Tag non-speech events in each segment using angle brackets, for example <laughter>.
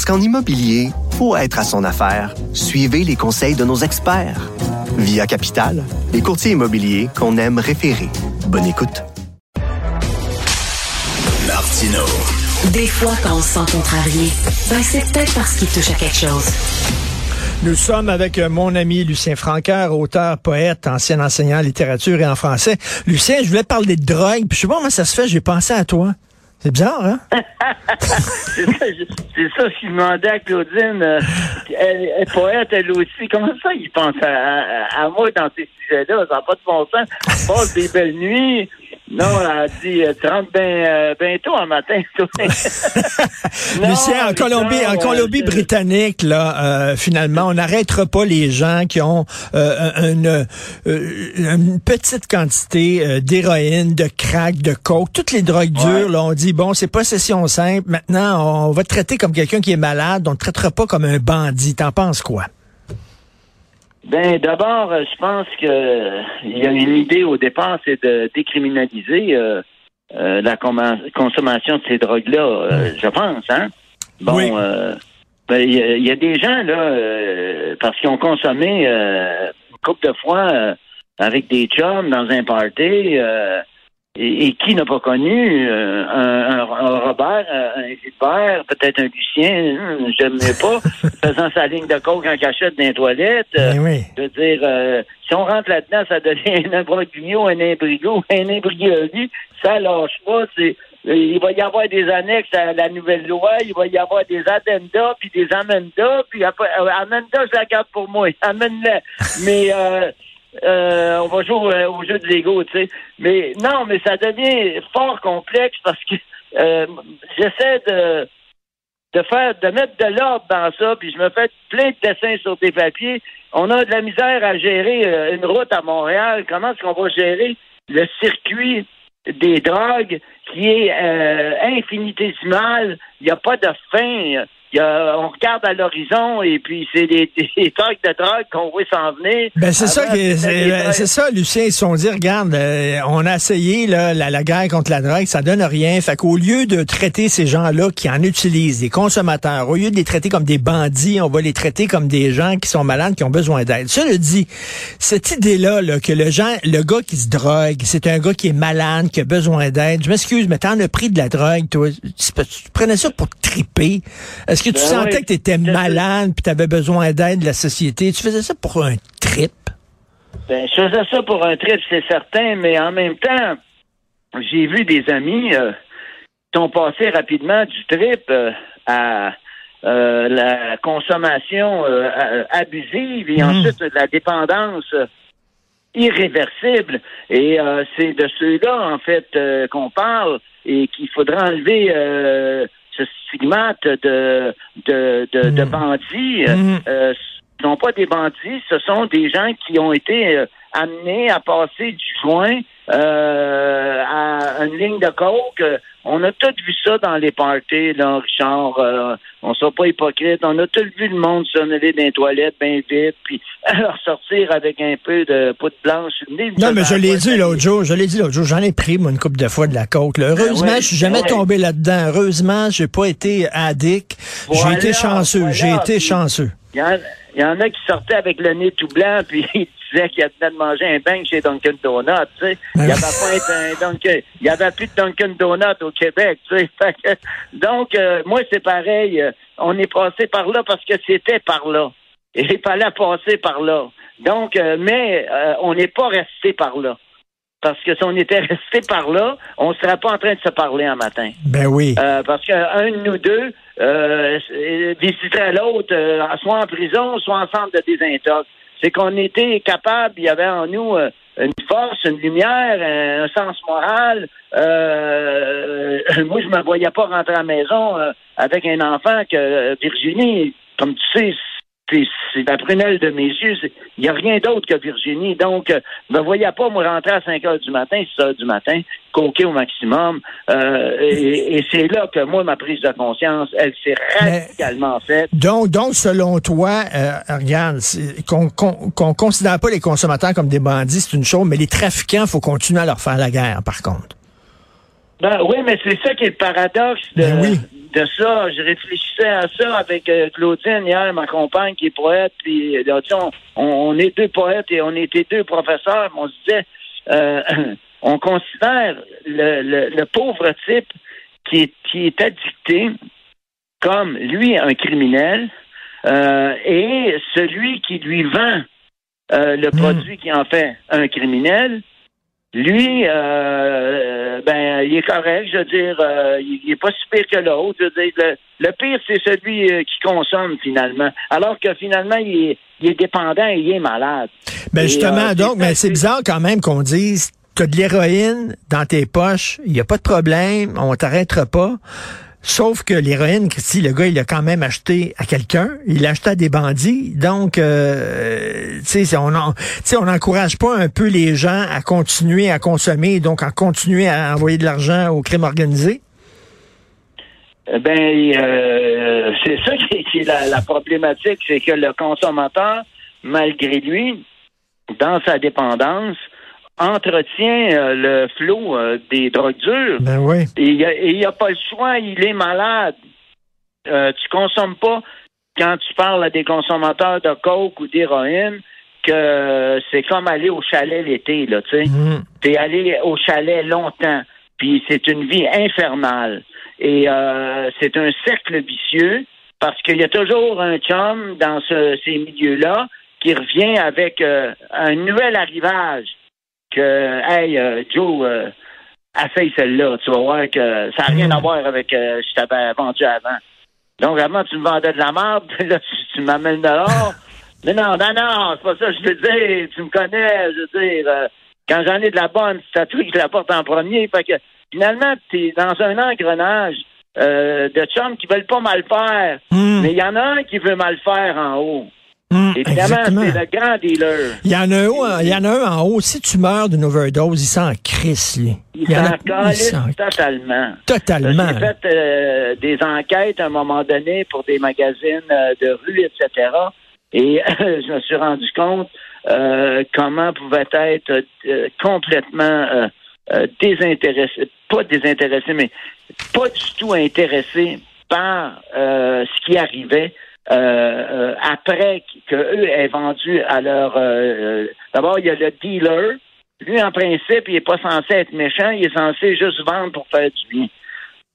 Parce qu'en immobilier, pour être à son affaire, suivez les conseils de nos experts. Via Capital, les courtiers immobiliers qu'on aime référer. Bonne écoute. Martino. Des fois, quand on se sent contrarié, ben c'est peut-être parce qu'il touche à quelque chose. Nous sommes avec euh, mon ami Lucien Francaire, auteur, poète, ancien enseignant en littérature et en français. Lucien, je voulais parler de drogue, puis je sais pas comment ça se fait, j'ai pensé à toi. C'est bizarre, hein? <laughs> c'est ça, ça je demandais à Claudine. euh, elle, poète, elle aussi. Comment ça, il pense à, à- à moi dans ces sujets-là? Ça n'a pas de bon sens. Passe des belles nuits. Non, elle a dit, euh, tu rentres bien euh, ben tôt en matin. <laughs> Non, Lucien, en Colombie, en euh, Colombie-Britannique, là, euh, finalement, on n'arrêtera pas les gens qui ont euh, une, une petite quantité d'héroïne, de crack, de coke, toutes les drogues Ouais. dures. Là, on dit bon, c'est possession simple. Maintenant, on va te traiter comme quelqu'un qui est malade. On ne te traitera pas comme un bandit. T'en penses quoi? Ben, d'abord, euh, je pense que euh, il y a une idée au départ, c'est de décriminaliser euh, euh, la consommation de ces drogues-là. euh, je pense, hein. Bon, Oui. euh, ben, il y, a- il y a des gens là, euh, parce qu'ils ont consommé euh, une couple de fois euh, avec des chums dans un party. Euh, et, et qui n'a pas connu euh, un, un- Robert, euh, un Gilbert, peut-être un Lucien, hum, j'aime mieux pas, <laughs> faisant sa ligne de coke en cachette dans les toilettes. euh, Ben oui. je veux dire, euh, si on rentre là-dedans, ça devient <laughs> un imbroglio, un imbrigo, un imbrioli. Ça lâche pas. C'est, euh, il va y avoir des annexes à la nouvelle loi, il va y avoir des addendas, puis des amendas, puis après, euh, amenda, je la garde pour moi. <laughs> Amène-la. Mais euh, on va jouer euh, au jeu de Lego, tu sais. Mais non, mais ça devient fort complexe parce que euh, j'essaie de de faire, de mettre de l'ordre dans ça, puis je me fais plein de dessins sur des papiers. On a de la misère à gérer euh, une route à Montréal. Comment est-ce qu'on va gérer le circuit des drogues qui est euh, infinitésimal? Il n'y a pas de fin. Il y a- on regarde à l'horizon et puis c'est des, <laughs> des trucs de drogue qu'on voit s'en venir. Ben c'est ça, que- c'est ça, Lucien. Ils se sont dit, regarde, euh, on a essayé là, la, la guerre contre la drogue, ça donne rien. Fait qu'au lieu de traiter ces gens-là qui en utilisent, des consommateurs, au lieu de les traiter comme des bandits, on va les traiter comme des gens qui sont malades, qui ont besoin d'aide. Cela dit, cette idée-là, là, que le gens, le gars qui se drogue, c'est un gars qui est malade, qui a besoin d'aide. Je m'excuse, mais t'en as pris de la drogue, toi. Tu, tu prenais ça pour triper? Est-ce que tu Ben sentais oui, que je sais. malade puis t'avais besoin d'aide de la société? Tu faisais ça pour un trip? Ben, je faisais ça pour un trip, c'est certain, mais en même temps, j'ai vu des amis euh, qui sont passés rapidement du trip euh, à euh, la consommation abusive et Mhm. ensuite la dépendance irréversible. Et c'est de ceux-là, en fait, qu'on parle et qu'il faudra enlever ce stigmate de, de, de, de Mhm. bandits. Mhm. euh, ce ne sont pas des bandits, ce sont des gens qui ont été euh, amenés à passer du joint euh, à une ligne de coke. On a tous vu ça dans les parties, là, Richard. Euh, on ne soit pas hypocrite. On a tous vu le monde sonner dans les toilettes bien vite, puis <laughs> ressortir avec un peu de poudre blanche. Non, mais je l'ai dit l'autre jour, je l'ai dit l'autre jour, j'en ai pris, moi, une couple de fois de la coke. là. Heureusement, Ben ouais, je suis jamais ben ouais. tombé là-dedans. Heureusement, j'ai pas été addict. j'ai été chanceux, voilà, j'ai été puis- chanceux. Y, il y en a qui sortaient avec le nez tout blanc, <laughs> puis ils disaient qu'ils venaient de manger un bang chez Dunkin' Donuts, tu sais. Il y avait pas été un Dunkin', il y avait plus de Dunkin' Donuts au Québec, tu sais. <laughs> Donc, euh, moi, c'est pareil. euh, On est passé par là parce que c'était par là. Et il fallait passer par là. Donc, euh, mais euh, on n'est pas resté par là. Parce que si on était <laughs> resté par là, on ne serait pas en train de se parler un matin. Ben oui. Euh, parce qu'un de nous deux euh, euh, visiterait l'autre, euh, soit en prison, soit en centre de désintox. C'est qu'on était capable, il y avait en nous euh, une force, une lumière, un sens moral. Euh, <laughs> moi, je me voyais pas rentrer à la maison euh, avec un enfant que Virginie, comme tu sais, c'est la prunelle de mes yeux. Il n'y a rien d'autre que Virginie. Donc, euh, je me voyais pas, moi, rentrer à 5 heures du matin, 6 heures du matin, coquer au maximum. Euh, et et c'est là que, moi, ma prise de conscience, elle s'est radicalement faite. Donc, donc, selon toi, euh, regarde, c'est- qu'on qu'on qu'on considère pas les consommateurs comme des bandits, c'est une chose, mais les trafiquants, faut continuer à leur faire la guerre, par contre. Ben oui, mais c'est ça qui est le paradoxe de, Ben oui. de ça. Je réfléchissais à ça avec euh, Claudine hier, ma compagne qui est poète, puis euh, sais, on, on est deux poètes et on était deux professeurs, mais on se disait euh, <clears throat> on considère le, le, le pauvre type qui est, qui est addicté comme lui un criminel euh, et celui qui lui vend euh, le produit qui en fait un criminel, lui, euh, ben, il est correct, je veux dire, euh, il, il est pas si pire que l'autre. Je veux dire, le, le pire, c'est celui euh, qui consomme finalement, alors que finalement, il est, il est dépendant et il est malade. Ben Et, justement, euh, donc, mais c'est bizarre quand même qu'on dise, t'as de l'héroïne dans tes poches, il n'y a pas de problème, on t'arrêtera pas. Sauf que l'héroïne, Christy, le gars, il l'a quand même acheté à quelqu'un, il l'a acheté à des bandits. Donc, euh, tu sais, on n'encourage pas un peu les gens à continuer à consommer, donc à continuer à envoyer de l'argent au crime organisé? Eh Ben, euh, c'est ça qui est, la problématique, c'est que le consommateur, malgré lui, dans sa dépendance, entretient euh, le flot euh, des drogues dures. Ben oui. Et il a- il n'a pas le choix, il est malade. Euh, tu consommes pas quand tu parles à des consommateurs de coke ou d'héroïne que c'est comme aller au chalet l'été, là, tu sais. Mhm. T'es allé au chalet longtemps, puis c'est une vie infernale. Et euh, c'est un cercle vicieux parce qu'il y a toujours un chum dans ce- ces milieux-là qui revient avec un nouvel arrivage que Hey euh, Joe, euh, essaye celle-là, tu vas voir que ça n'a rien à voir avec euh, je t'avais vendu avant. Donc avant tu me vendais de la merde, <laughs> là tu, tu m'amènes dehors. <laughs> Mais non, non, non, c'est pas ça que je veux dire. Tu me connais, je veux dire. euh, quand j'en ai de la bonne, c'est à toi qui la porte en premier. Fait que finalement, t'es dans un engrenage euh, de chums qui veulent pas mal faire. Mhm. Mais il y en a un qui veut mal faire en haut. Évidemment, Exactement. c'est le grand dealer. Il y en a un, il y en a un en haut. Si tu meurs d'une overdose, il s'en crisse, lui. Il a- s'en il calisse totalement. Totalement. J'ai fait euh, des enquêtes à un moment donné pour des magazines euh, de rue, etc. Et <laughs> je me suis rendu compte euh, comment pouvait être complètement désintéressé, pas désintéressé, mais pas du tout intéressé par ce qui arrivait euh, euh, après qu'eux aient vendu à leur... euh, D'abord, il y a le dealer. Lui, en principe, il n'est pas censé être méchant, il est censé juste vendre pour faire du bien.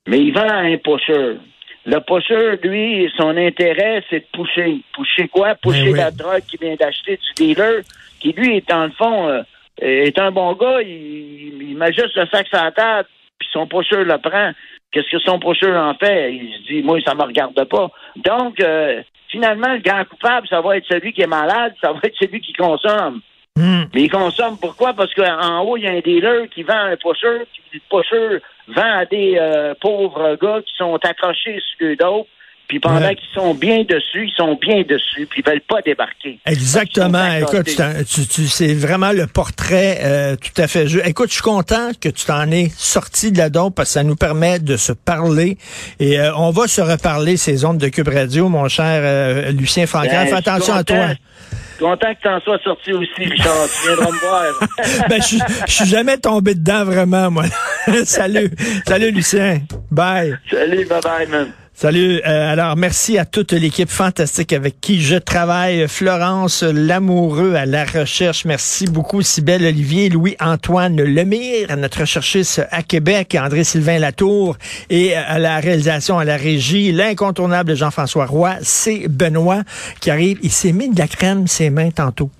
Mais il vend à un pusher. Le pusher, lui, son intérêt, c'est de pousser. Pousser quoi? Pousser Ben oui. la drogue qu'il vient d'acheter du dealer, qui, lui, est en le fond, est un bon gars, il, il met juste le sac sur la table, puis son pusher le prend. Qu'est-ce que son pusher en fait? Il se dit, moi, ça me regarde pas. Donc, euh, finalement, le grand coupable, ça va être celui qui est malade, ça va être celui qui consomme. Mhm. Mais il consomme pourquoi? Parce qu'en haut, il y a un dealer qui vend un pusher, puis le pusher vend à des euh, pauvres gars qui sont accrochés sur le dos, puis pendant Ouais. qu'ils sont bien dessus, ils sont bien dessus, puis ils veulent pas débarquer. Exactement. Écoute, tu, t'en- tu, tu- c'est vraiment le portrait euh, tout à fait. juste. Écoute, je suis content que tu t'en es sorti de la dope parce que ça nous permet de se parler. Et euh, on va se reparler ces ondes de Cube Radio, mon cher euh, Lucien Francaire. Ben, Fais je attention à toi. Je suis content que tu en sois sorti aussi, Richard. Tu viendras me voir. <laughs> ben, je, je suis jamais tombé dedans vraiment, moi. <laughs> Salut. Salut, Lucien. Bye. Salut, bye-bye, man. Salut. Euh, alors, merci à toute l'équipe fantastique avec qui je travaille. Florence Lamoureux à la recherche. Merci beaucoup. Sybelle Olivier, Louis-Antoine Lemire, notre recherchiste à Québec, André-Sylvain Latour et à la réalisation, à la régie, l'incontournable Jean-François Roy. C'est Benoît qui arrive. Il s'est mis de la crème ses mains tantôt.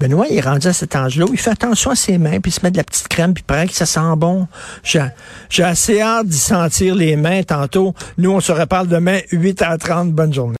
Benoît, il est à cet âge-là il fait attention à ses mains, puis il se met de la petite crème, puis pareil que ça sent bon. J'ai assez hâte d'y sentir les mains tantôt. Nous, on se reparle demain, 8h30. Bonne journée.